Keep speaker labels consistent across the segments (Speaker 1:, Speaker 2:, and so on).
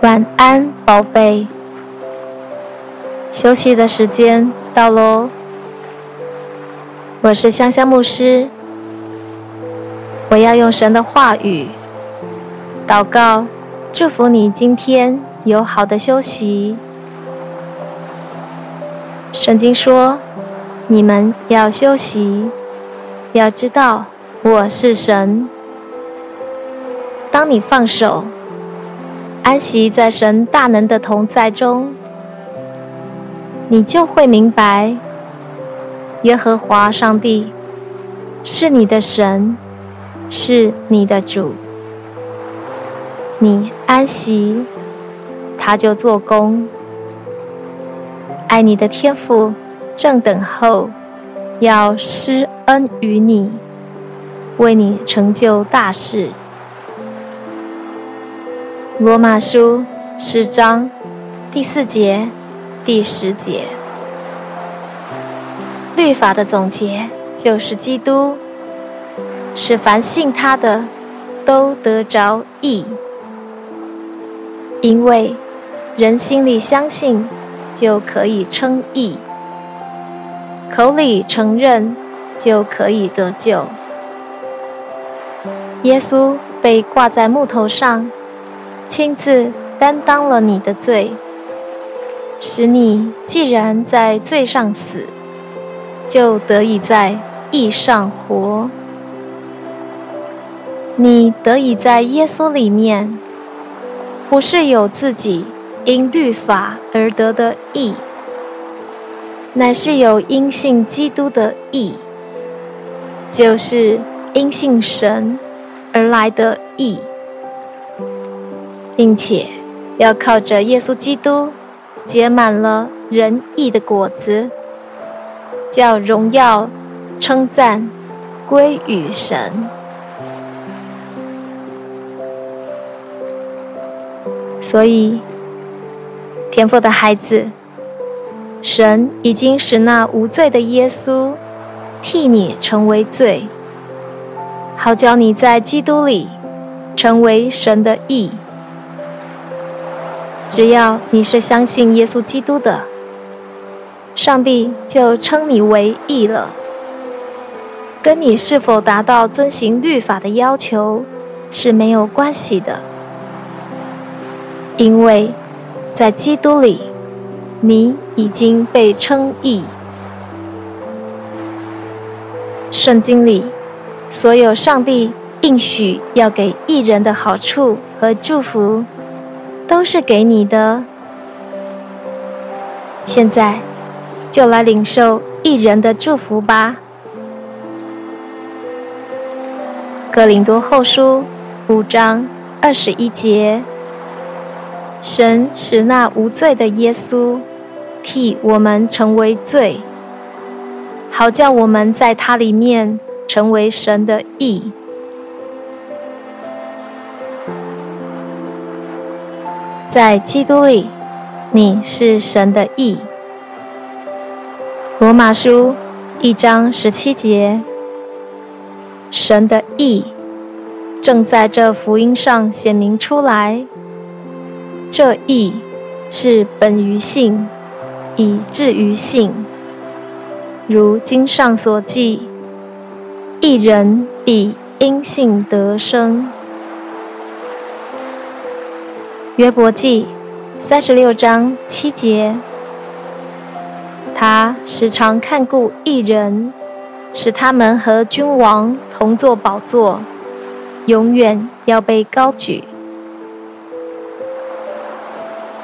Speaker 1: 晚安，宝贝。休息的时间到喽。我是香香牧师，我要用神的话语祷告，祝福你今天有好的休息。圣经说：“你们要休息，要知道我是神。”当你放手。安息在神大能的同在中，你就会明白，耶和华上帝是你的神，是你的主。你安息，他就做工。爱你的天赋正等候，要施恩于你，为你成就大事。罗马书十章第四节、第十节，律法的总结就是基督，使凡信他的都得着义。因为人心里相信，就可以称义；口里承认，就可以得救。耶稣被挂在木头上。亲自担当了你的罪，使你既然在罪上死，就得以在义上活。你得以在耶稣里面，不是有自己因律法而得的义，乃是有因信基督的义，就是因信神而来的义。并且要靠着耶稣基督结满了仁义的果子，叫荣耀称赞归于神。所以，天父的孩子，神已经使那无罪的耶稣替你成为罪，好叫你在基督里成为神的义。只要你是相信耶稣基督的，上帝就称你为义了。跟你是否达到遵行律法的要求是没有关系的，因为在基督里，你已经被称义。圣经里所有上帝应许要给义人的好处和祝福，都是给你的。现在，就来领受义人的祝福吧。哥林多后书五章二十一节：神使那无罪的耶稣替我们成为罪，好叫我们在他里面成为神的义。在基督里，你是神的义。罗马书一章十七节，神的义正在这福音上显明出来。这义是本于信，以至于信。如经上所记，一人必因信得生。约伯记三十六章七节，他时常看顾一人，使他们和君王同坐宝座，永远要被高举。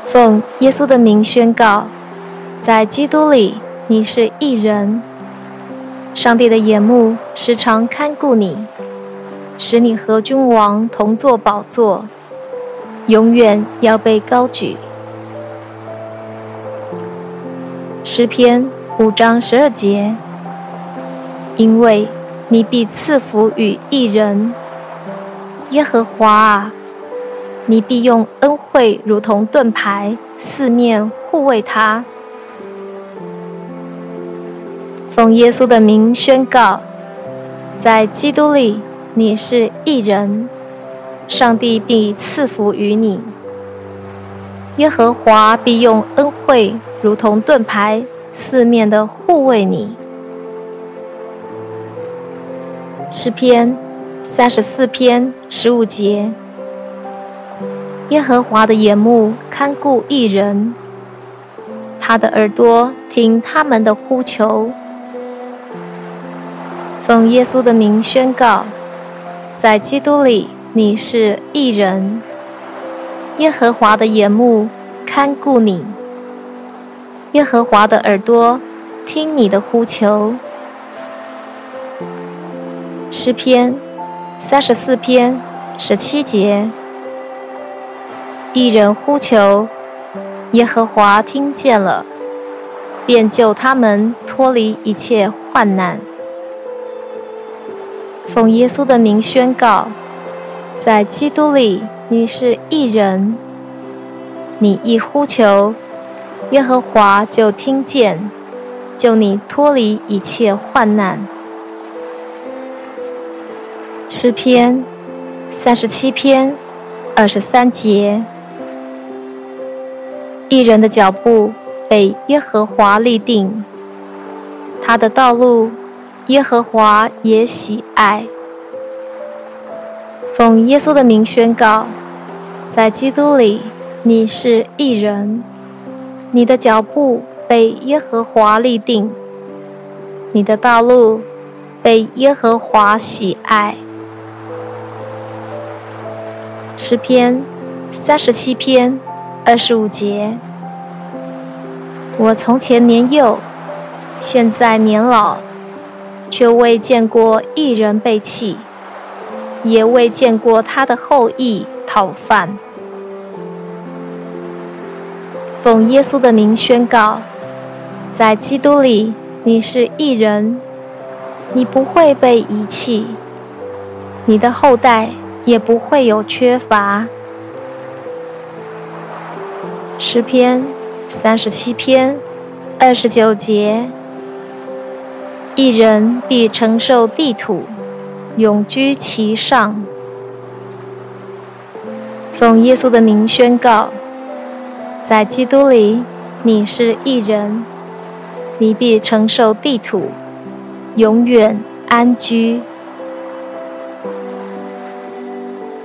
Speaker 1: 奉耶稣的名宣告，在基督里你是异人，上帝的眼目时常看顾你，使你和君王同坐宝座。永远要被高举。诗篇五章十二节，因为你必赐福与义人，耶和华啊，你必用恩惠如同盾牌，四面护卫他。奉耶稣的名宣告，在基督里你是一人，上帝必赐福于你。耶和华必用恩惠如同盾牌，四面的护卫你。诗篇三十四篇十五节：耶和华的眼目看顾一人，他的耳朵听他们的呼求。奉耶稣的名宣告，在基督里你是义人。耶和华的眼目看顾你，耶和华的耳朵听你的呼求。诗篇三十四篇十七节，义人呼求，耶和华听见了，便救他们脱离一切患难。奉耶稣的名宣告，在基督里你是异人。你一呼求，耶和华就听见，救你脱离一切患难。诗篇三十七篇二十三节，义人的脚步被耶和华立定，他的道路。耶和华也喜爱。奉耶稣的名宣告，在基督里你是义人，你的脚步被耶和华立定，你的道路被耶和华喜爱。诗篇三十七篇二十五节：我从前年幼，现在年老。却未见过一人被弃，也未见过他的后裔讨饭。奉耶稣的名宣告，在基督里你是义人，你不会被遗弃，你的后代也不会有缺乏。诗篇三十七篇二十九节。一人必承受地土，永居其上。奉耶稣的名宣告，在基督里你是一人，你必承受地土，永远安居。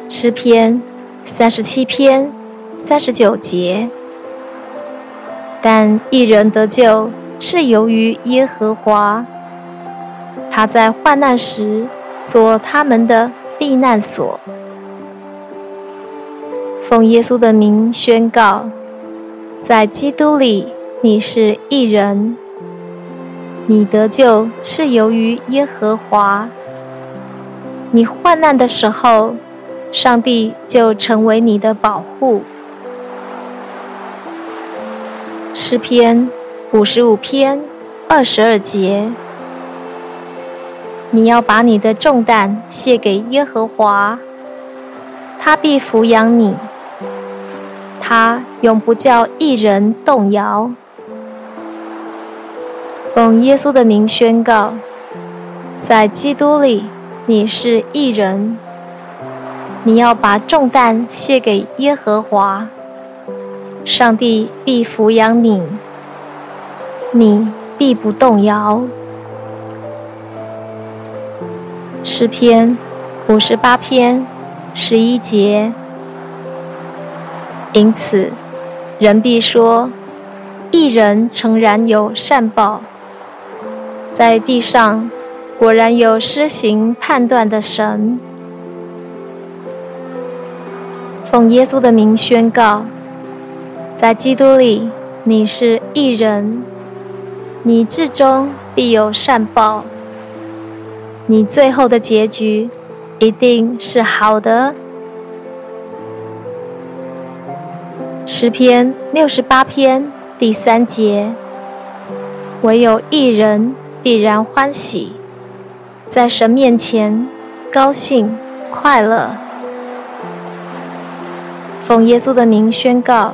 Speaker 1: 诗篇三十七篇三十九节，但一人得救是由于耶和华。他在患难时做他们的避难所。奉耶稣的名宣告，在基督里你是义人，你得救是由于耶和华。你患难的时候，上帝就成为你的保护。诗篇五十五篇二十二节。你要把你的重担卸给耶和华，他必抚养你，他永不叫一人动摇。奉耶稣的名宣告，在基督里你是一人。你要把重担卸给耶和华，上帝必抚养你，你必不动摇。诗篇五十八篇十一节，因此人必说：一人诚然有善报，在地上果然有施行判断的神。奉耶稣的名宣告，在基督里你是一人，你至终必有善报。你最后的结局一定是好的。诗篇六十八篇第三节：唯有一人必然欢喜，在神面前高兴快乐。奉耶稣的名宣告，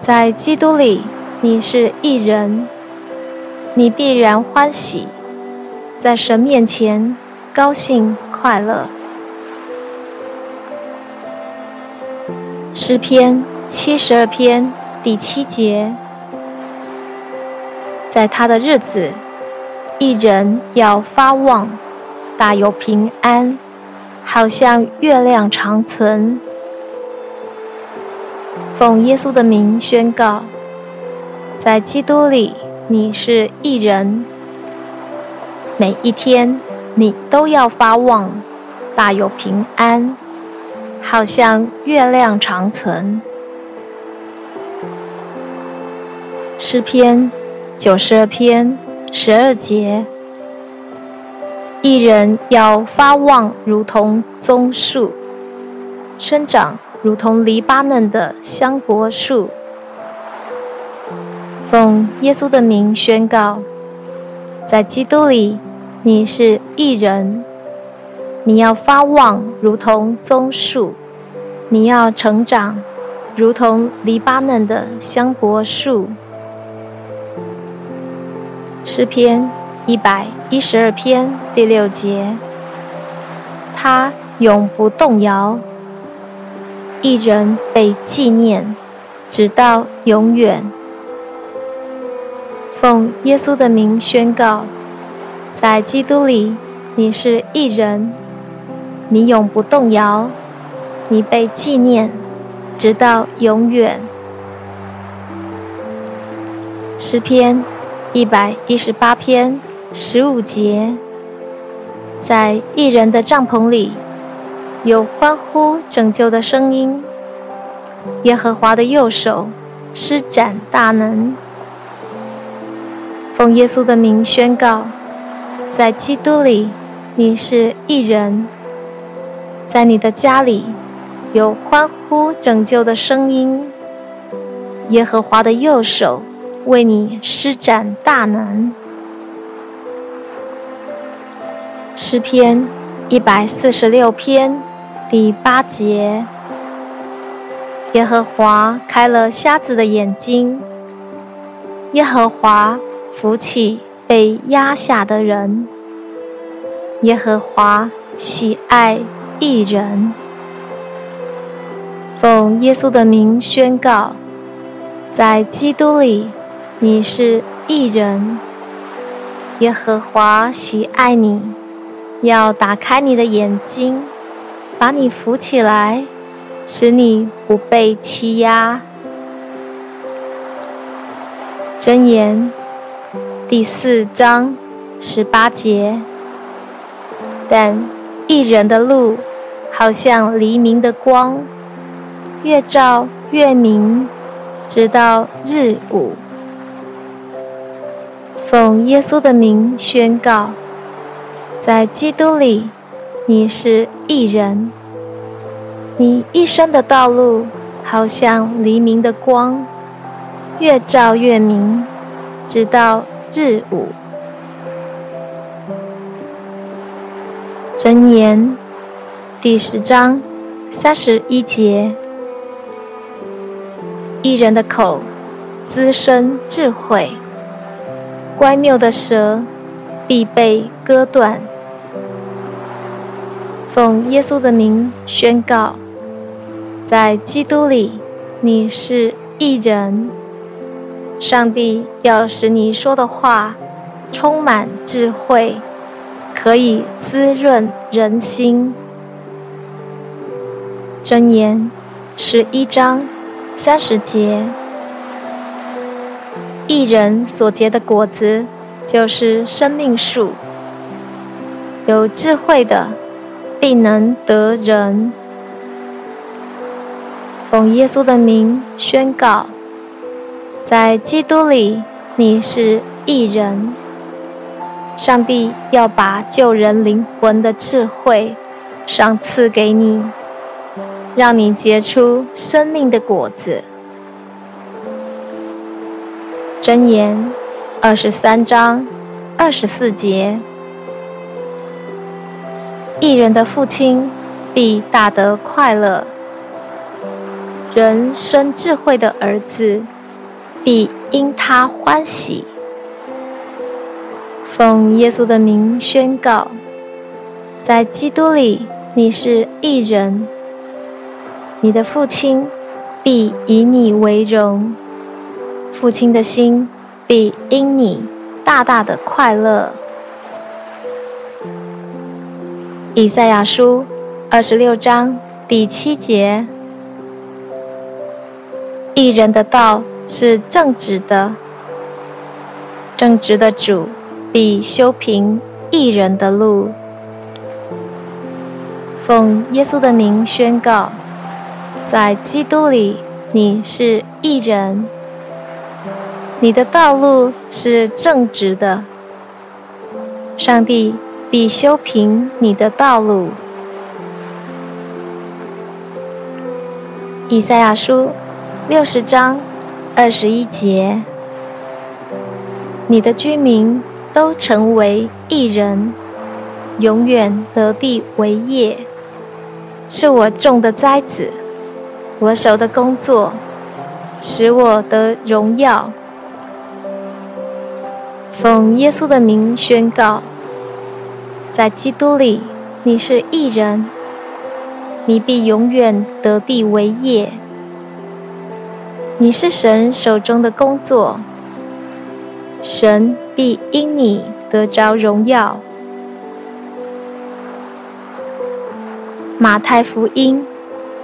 Speaker 1: 在基督里你是一人，你必然欢喜，在神面前高兴快乐。诗篇七十二篇第七节，在他的日子，一人要发旺，大有平安，好像月亮长存。奉耶稣的名宣告，在基督里。你是义人，每一天你都要发旺，大有平安，好像月亮长存。诗篇九十二篇十二节，一人要发旺，如同棕树，生长如同黎巴嫩的香柏树。奉耶稣的名宣告，在基督里你是义人，你要发旺如同棕树，你要成长如同黎巴嫩的香柏树。诗篇一百一十二篇第六节，他永不动摇，义人被纪念，直到永远。奉耶稣的名宣告，在基督里你是一人，你永不动摇，你被纪念，直到永远。诗篇一百一十八篇十五节，在一人的帐篷里有欢呼拯救的声音，耶和华的右手施展大能。奉耶稣的名宣告，在基督里你是一人，在你的家里有欢呼拯救的声音，耶和华的右手为你施展大能。诗篇一百四十六篇第八节，耶和华开了瞎子的眼睛，耶和华。扶起被压下的人，耶和华喜爱义人。奉耶稣的名宣告，在基督里你是一人，耶和华喜爱你，要打开你的眼睛，把你扶起来，使你不被欺压。箴言。第四章十八节，但一人的路好像黎明的光，越照越明，直到日午。奉耶稣的名宣告，在基督里你是一人，你一生的道路好像黎明的光，越照越明，直到。日午，箴言第十章三十一节：一人的口滋生智慧，乖谬的舌必被割断。奉耶稣的名宣告，在基督里你是一人。上帝要使你说的话充满智慧，可以滋润人心。箴言十一章三十节：一人所结的果子就是生命树，有智慧的必能得人。奉耶稣的名宣告。在基督里，你是义人。上帝要把救人灵魂的智慧赏赐给你，让你结出生命的果子。箴言二十三章二十四节：义人的父亲必大得快乐，人生智慧的儿子。必因他欢喜。奉耶稣的名宣告，在基督里你是义人，你的父亲必以你为荣，父亲的心必因你大大的快乐。以赛亚书二十六章第七节：义人的道是正直的，正直的主必修平义人的路。奉耶稣的名宣告，在基督里你是义人，你的道路是正直的，上帝。必修平你的道路。以赛亚书六十章二十一节：你的居民都成为义人，永远得地为业，是我种的栽子，我手的工作，使我得荣耀。奉耶稣的名宣告。在基督里，你是义人，你必永远得地为业。你是神手中的工作，神必因你得着荣耀。马太福音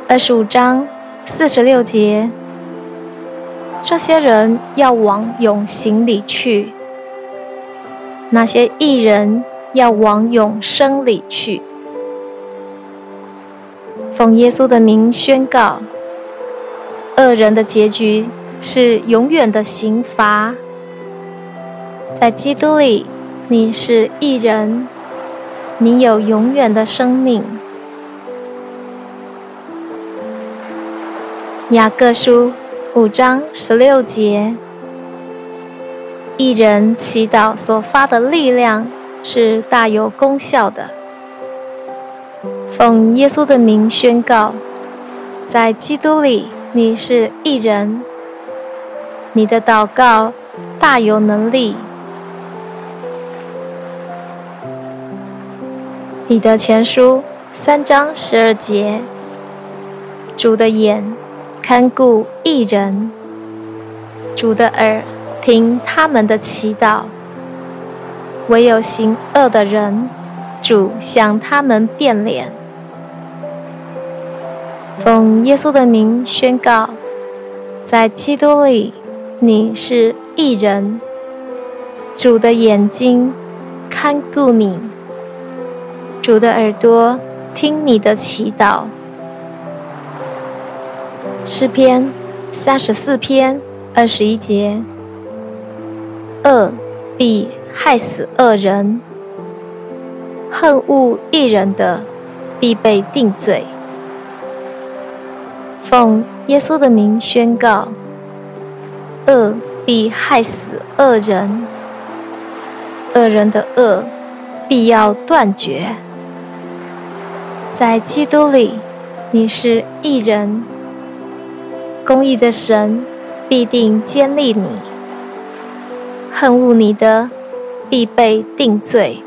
Speaker 1: 二十五章四十六节，这些人要往永刑里去，那些义人。要往永生里去，奉耶稣的名宣告：恶人的结局是永远的刑罚。在基督里，你是一人，你有永远的生命。雅各书五章十六节：一人祈祷所发的力量。是大有功效的。奉耶稣的名宣告，在基督里你是一人，你的祷告大有能力。彼得前书三章十二节：主的眼看顾一人，主的耳听他们的祈祷。唯有行恶的人，主向他们变脸。奉耶稣的名宣告，在基督里你是义人，主的眼睛看顾你，主的耳朵听你的祈祷。诗篇三十四篇二十一节：恶必害死恶人，恨恶义人的，必被定罪。奉耶稣的名宣告：恶必害死恶人，恶人的恶必要断绝。在基督里，你是义人，公义的神必定坚立你，恨恶你的。必被定罪。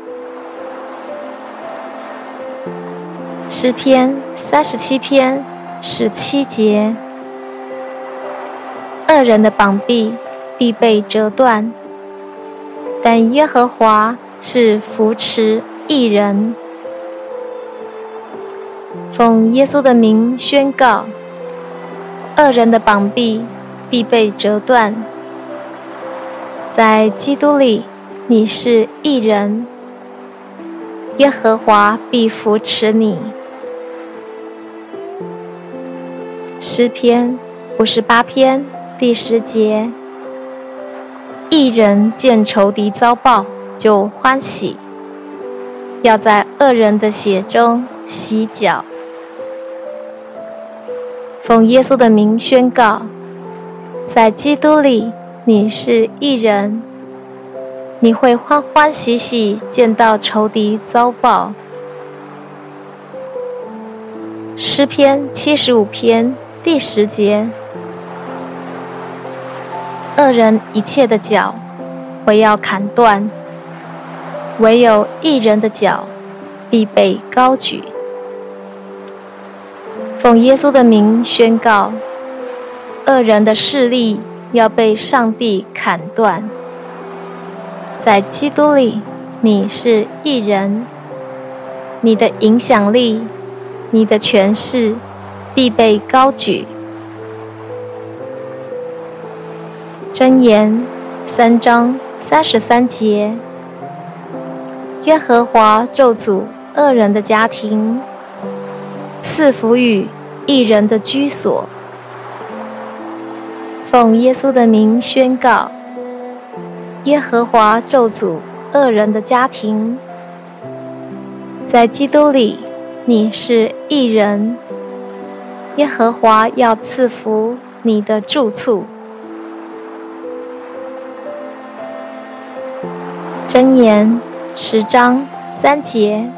Speaker 1: 诗篇三十七篇十七节：恶人的膀臂必被折断，但耶和华是扶持一人。奉耶稣的名宣告：恶人的膀臂必被折断，在基督里。你是义人，耶和华必扶持你。诗篇五十八篇第十节：一人见仇敌遭报，就欢喜，要在恶人的血中洗脚。奉耶稣的名宣告，在基督里你是义人。你会欢欢喜喜见到仇敌遭报。诗篇七十五篇第十节：恶人一切的脚，我要砍断；唯有一人的脚必被高举。奉耶稣的名宣告，恶人的势力要被上帝砍断。在基督里，你是一人，你的影响力、你的权势必被高举。箴言三章三十三节：耶和华咒诅恶人的家庭。赐福与义人的居所。奉耶稣的名宣告：耶和华咒诅恶人的家庭。在基督里，你是一人。耶和华要赐福你的住处。箴言十章三节。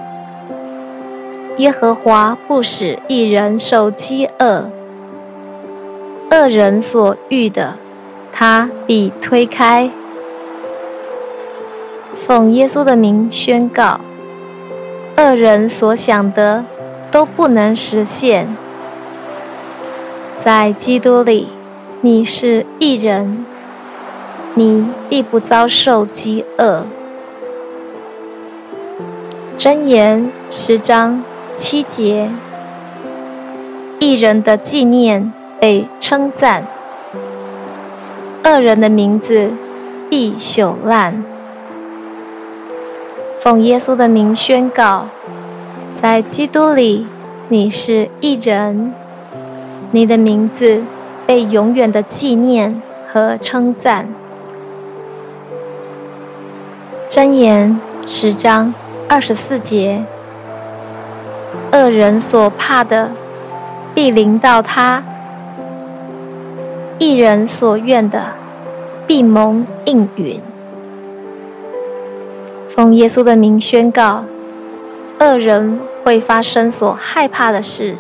Speaker 1: 耶和华不使一人受饥饿，恶人所欲的，他必推开。奉耶稣的名宣告，恶人所想的都不能实现。在基督里，你是义人，你必不遭受饥饿。箴言十章。七节，义人的纪念被称赞，恶人的名字必朽烂。奉耶稣的名宣告，在基督里你是义人，你的名字被永远的纪念和称赞。箴言十章二十四节。恶人所怕的，必临到他；一人所愿的，必蒙应允。奉耶稣的名宣告，恶人会发生所害怕的事。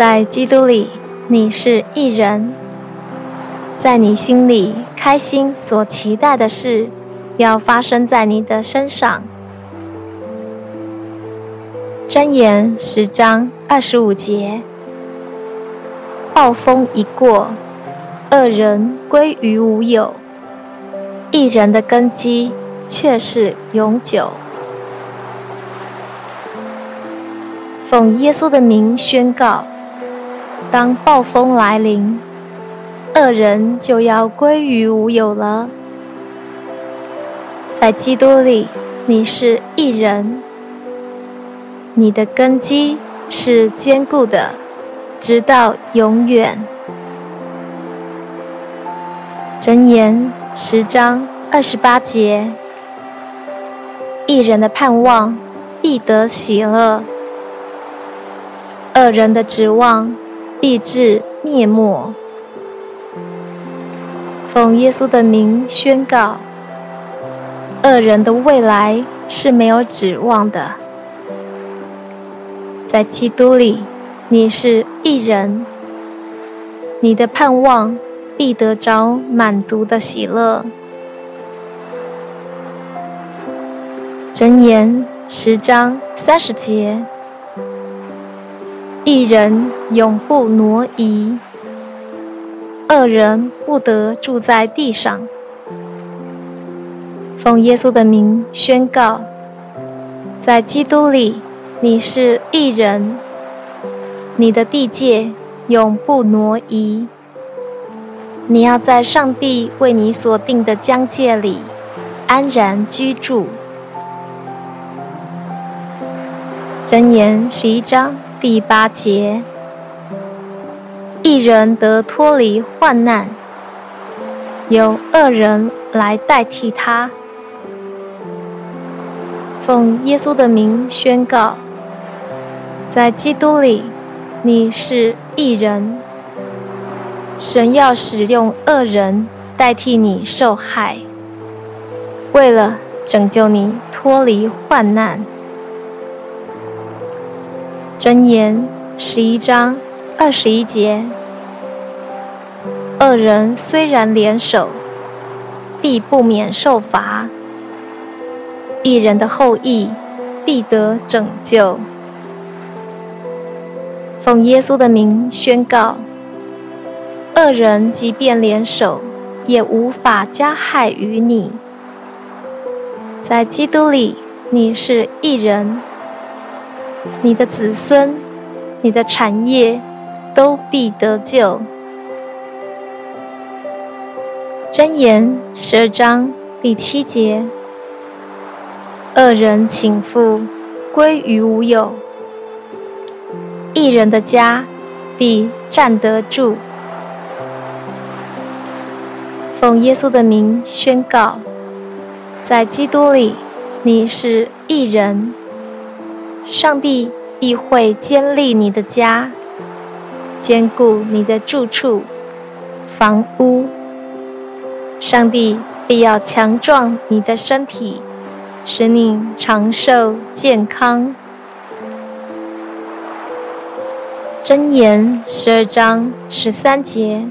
Speaker 1: 在基督里，你是一人，在你心里开心所期待的事，要发生在你的身上。箴言十章二十五节：暴风一过，恶人归于无有；一人的根基却是永久。奉耶稣的名宣告：当暴风来临，恶人就要归于无有了。在基督里，你是一人。你的根基是坚固的，直到永远。箴言十章二十八节：一人的盼望必得喜乐，恶人的指望必至灭没。奉耶稣的名宣告：恶人的未来是没有指望的。在基督里，你是一人，你的盼望必得着满足的喜乐。箴言十章三十节：一人永不挪移，二人不得住在地上。奉耶稣的名宣告，在基督里。你是一人，你的地界永不挪移。你要在上帝为你所定的疆界里安然居住。箴言十一章第八节：一人得脱离患难，由恶人来代替他。奉耶稣的名宣告。在基督里，你是一人。神要使用恶人代替你受害，为了拯救你脱离患难。箴言十一章二十一节：恶人虽然联手，必不免受罚；一人的后裔必得拯救。奉耶稣的名宣告：恶人即便联手，也无法加害于你。在基督里，你是一人，你的子孙、你的产业都必得救。箴言十二章第七节：恶人倾覆，归于无有；一人的家必站得住。奉耶稣的名宣告，在基督里你是一人，上帝必会坚立你的家，坚固你的住处、房屋。上帝必要强壮你的身体，使你长寿健康。箴言十二章十三节：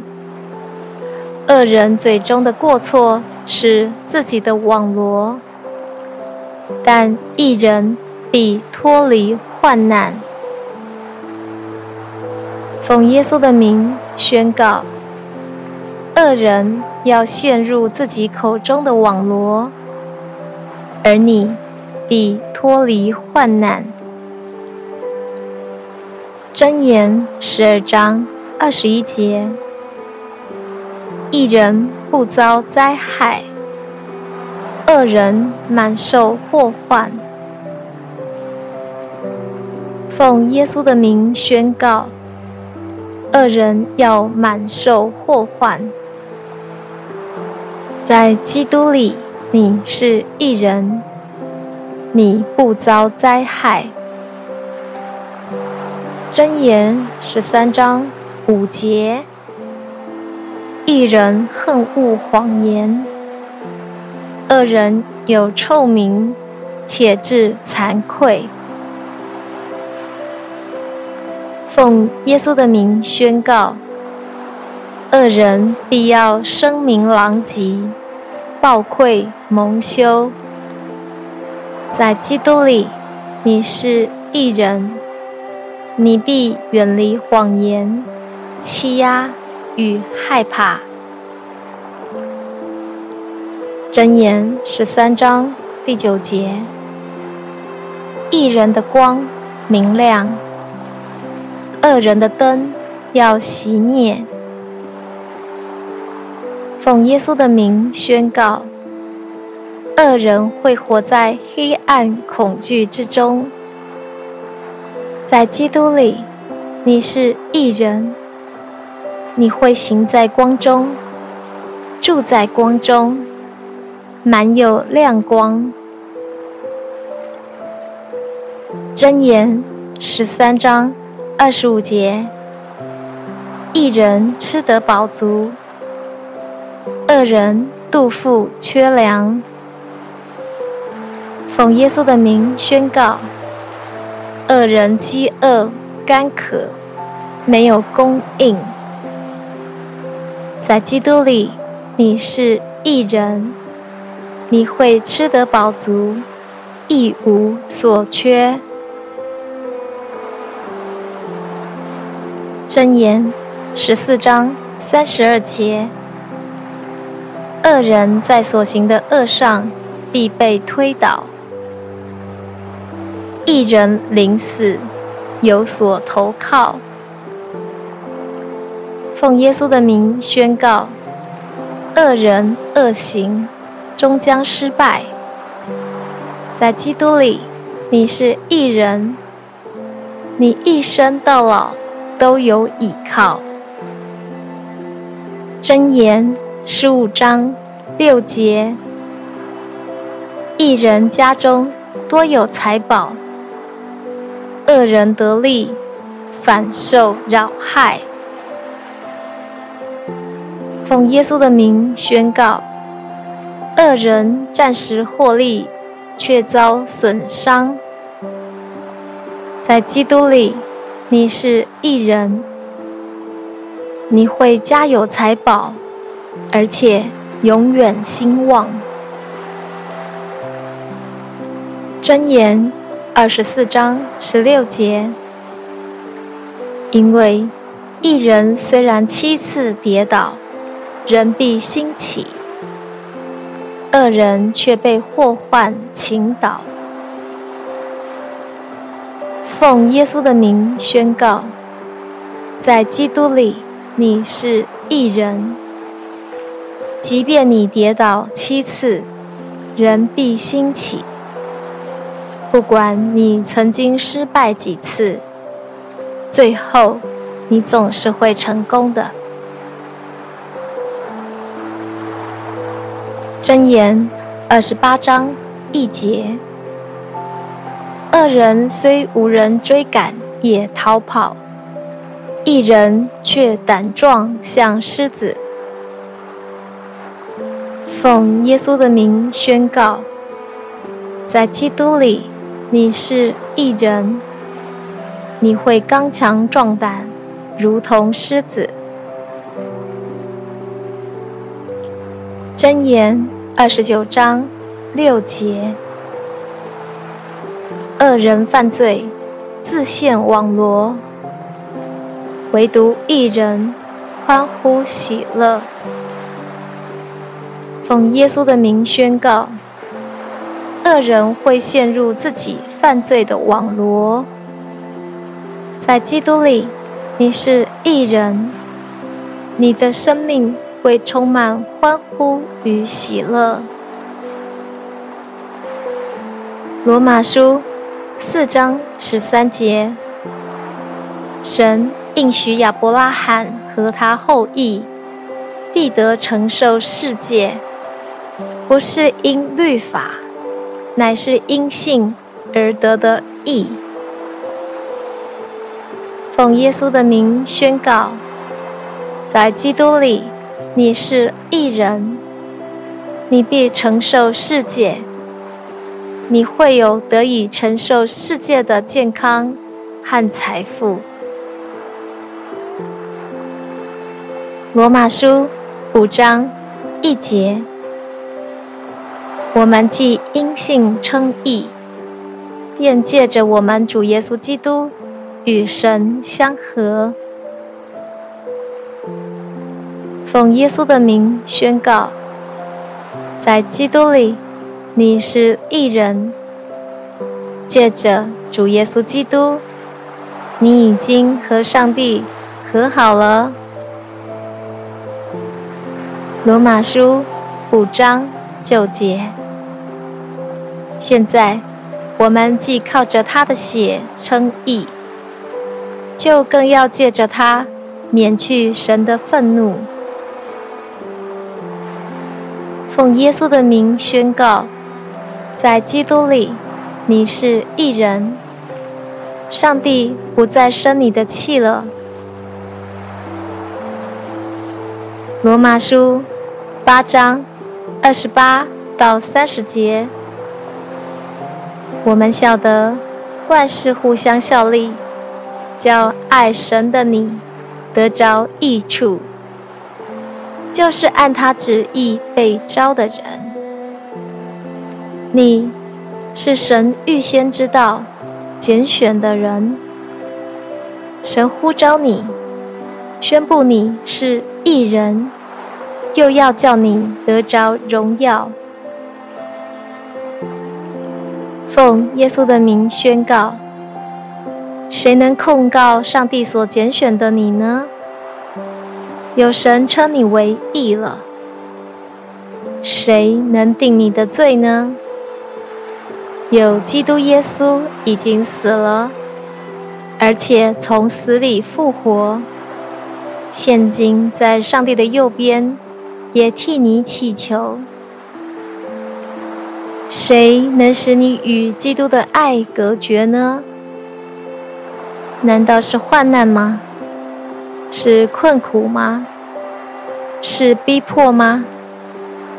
Speaker 1: 恶人嘴中的过错是自己的网罗，但一人必脱离患难。奉耶稣的名宣告。恶人要陷入自己口中的网罗，而你必脱离患难。箴言十二章二十一节：一人不遭灾害，恶人满受祸患。奉耶稣的名宣告：恶人要满受祸患。在基督里，你是义人，你不遭灾害。箴言十三章五节：一人恨恶谎言，恶人有臭名，且致惭愧。奉耶稣的名宣告。恶人必要声名狼藉，暴愧蒙羞。在基督里，你是一人，你必远离谎言、欺压与害怕。箴言十三章第九节：一人的光明亮，恶人的灯要熄灭。奉耶稣的名宣告：恶人会活在黑暗恐惧之中。在基督里，你是一人，你会行在光中，住在光中，满有亮光。箴言十三章二十五节：一人吃得饱足。二人肚腹缺粮，奉耶稣的名宣告：恶人饥饿干渴，没有供应。在基督里，你是一人，你会吃得饱足，一无所缺。箴言十四章三十二节。恶人在所行的恶上必被推倒，一人临死有所投靠。奉耶稣的名宣告：恶人恶行终将失败。在基督里，你是一人，你一生到老都有依靠。箴言。十五章六节，一人家中多有财宝，恶人得利，反受扰害。奉耶稣的名宣告：恶人暂时获利，却遭损伤。在基督里，你是义人，你会家有财宝。而且永远兴旺。箴言二十四章十六节，因为义人虽然七次跌倒，人必兴起；恶人却被祸患倾倒。奉耶稣的名宣告，在基督里你是义人，即便你跌倒七次，仍必兴起。不管你曾经失败几次，最后你总是会成功的。箴言二十八章一节：二人虽无人追赶，也逃跑；一人却胆壮，像狮子。奉耶稣的名宣告，在基督里。你是一人，你会刚强壮胆，如同狮子。箴言二十九章六节：恶人犯罪，自陷网罗；唯独一人欢呼喜乐。奉耶稣的名宣告。恶人会陷入自己犯罪的网罗，在基督里，你是一人，你的生命会充满欢呼与喜乐。罗马书四章十三节，神应许亚伯拉罕和他后裔必得承受世界，不是因律法。乃是因信而得的义。奉耶稣的名宣告，在基督里你是义人，你必承受世界，你会有得以承受世界的健康和财富。罗马书五章一节。我们既因信称义，便借着我们主耶稣基督与神相和。奉耶稣的名宣告，在基督里你是义人，借着主耶稣基督，你已经和上帝和好了。罗马书五章九节。现在，我们既靠着他的血称义，就更要借着他免去神的愤怒。奉耶稣的名宣告，在基督里你是一人，上帝不再生你的气了。罗马书八章二十八到三十节。我们晓得，万事互相效力，叫爱神的你得着益处，就是按他旨意被召的人。你是神预先知道、拣选的人，神呼召你，宣布你是异人，又要叫你得着荣耀。奉耶稣的名宣告：谁能控告上帝所拣选的你呢？有神称你为义了。谁能定你的罪呢？有基督耶稣已经死了，而且从死里复活，现今在上帝的右边，也替你祈求。谁能使你与基督的爱隔绝呢？难道是患难吗？是困苦吗？是逼迫吗？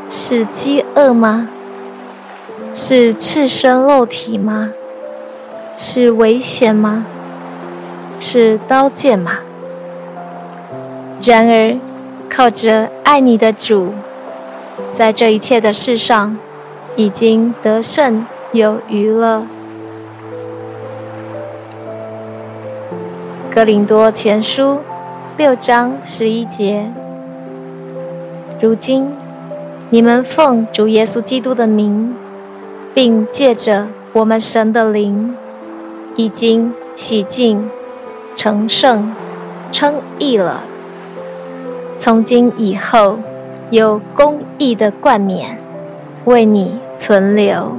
Speaker 1: 是饥饿吗？是赤身露体吗？是危险吗？是刀剑吗？然而，靠着爱你的主，在这一切的事上。已经得胜有余了。哥林多前书六章十一节。如今，你们奉主耶稣基督的名，并借着我们神的灵，已经洗净、成圣、称义了。从今以后，有公义的冠冕为你存留。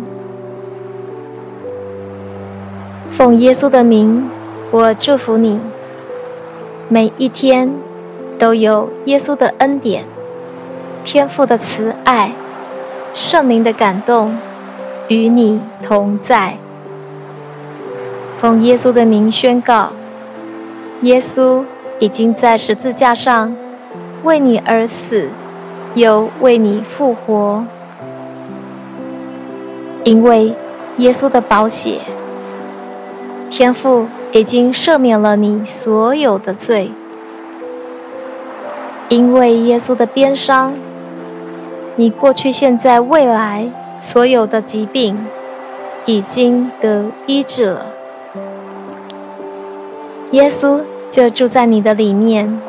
Speaker 1: 奉耶稣的名，我祝福你，每一天都有耶稣的恩典、天父的慈爱、圣灵的感动与你同在。奉耶稣的名宣告：耶稣已经在十字架上为你而死，又为你复活，因为耶稣的宝血。天父已经赦免了你所有的罪，因为耶稣的鞭伤，你过去、现在、未来所有的疾病已经得医治了。耶稣就住在你的里面，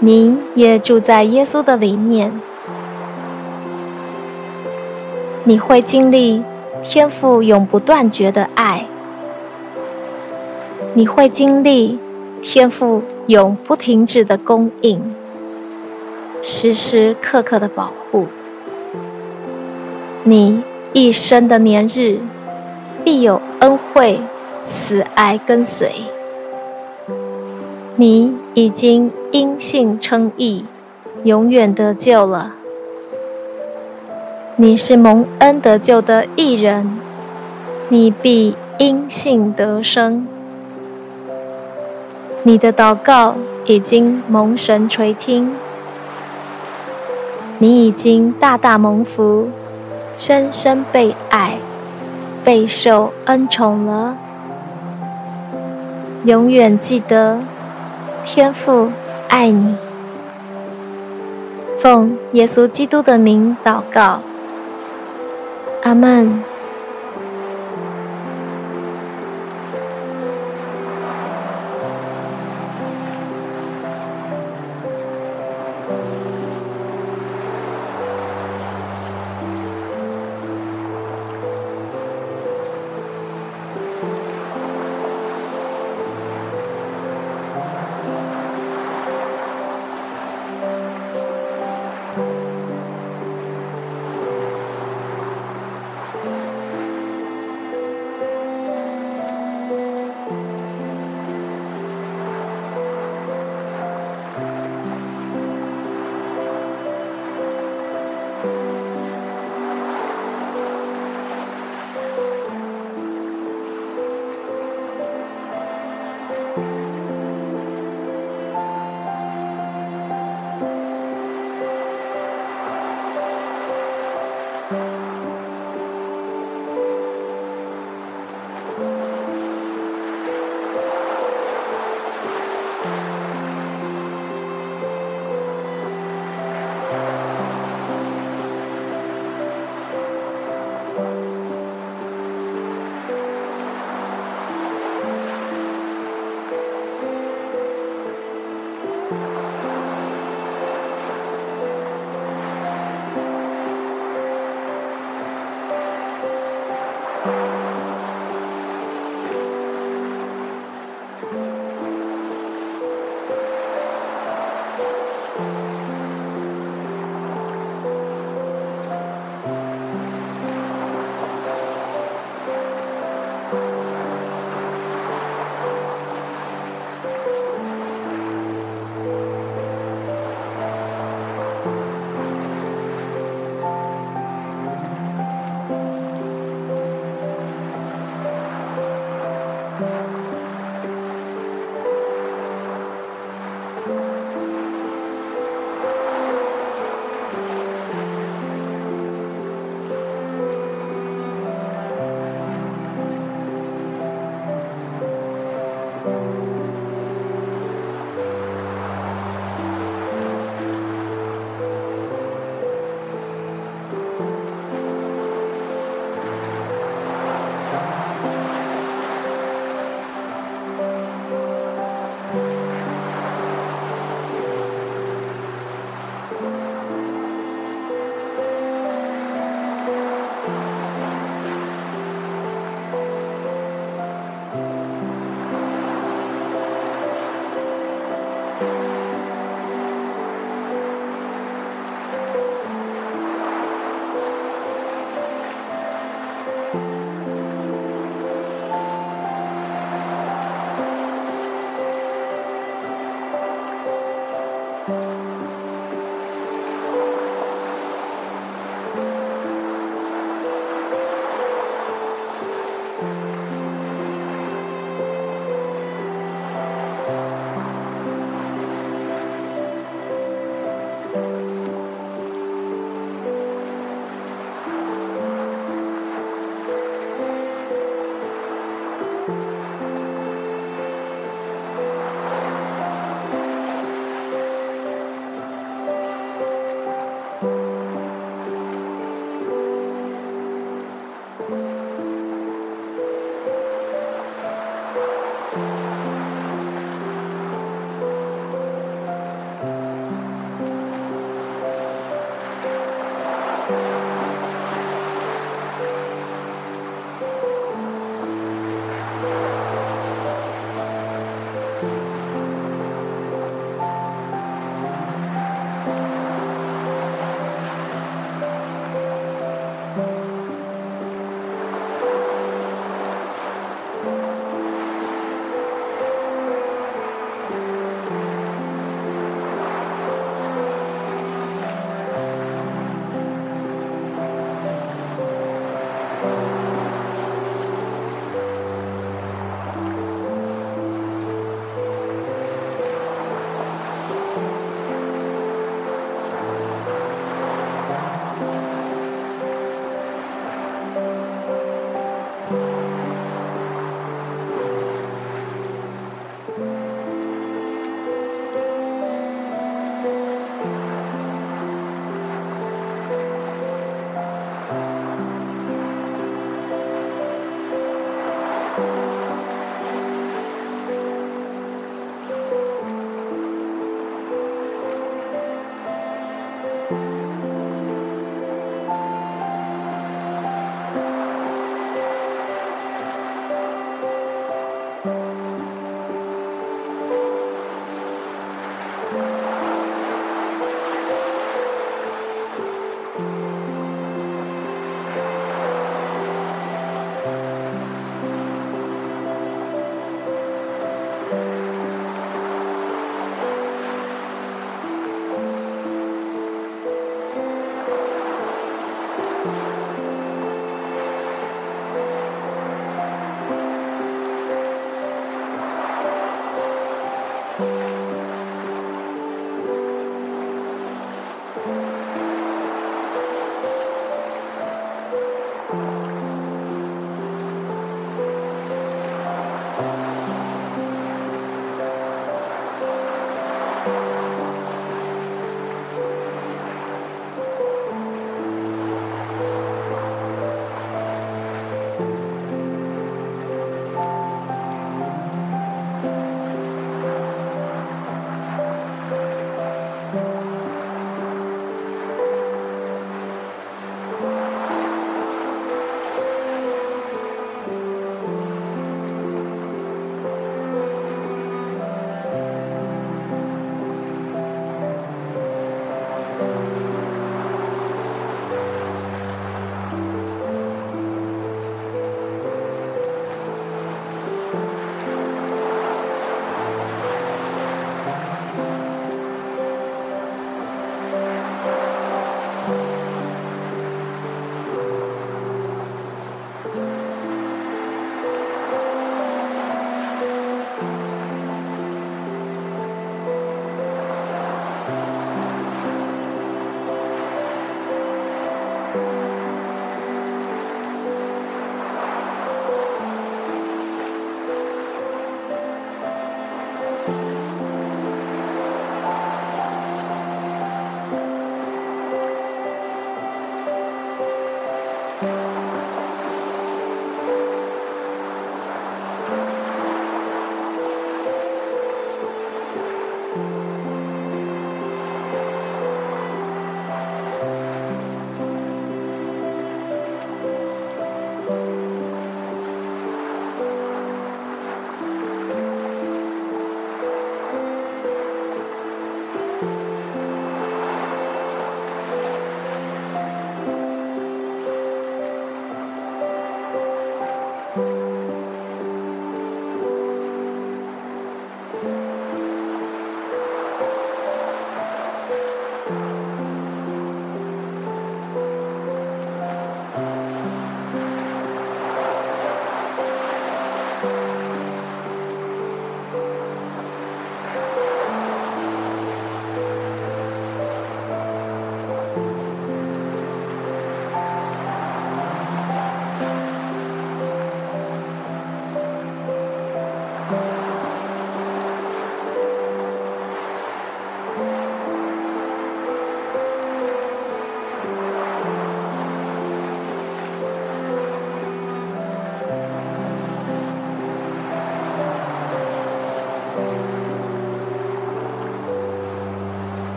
Speaker 1: 你也住在耶稣的里面，你会经历天父永不断绝的爱。你会经历天父永不停止的供应，时时刻刻的保护。你一生的年日，必有恩惠、慈爱跟随。你已经因信称义，永远得救了。你是蒙恩得救的义人，你必因信得生。你的祷告已经蒙神垂听，你已经大大蒙福，深深被爱，备受恩宠了。永远记得，天父爱你。奉耶稣基督的名祷告，阿门。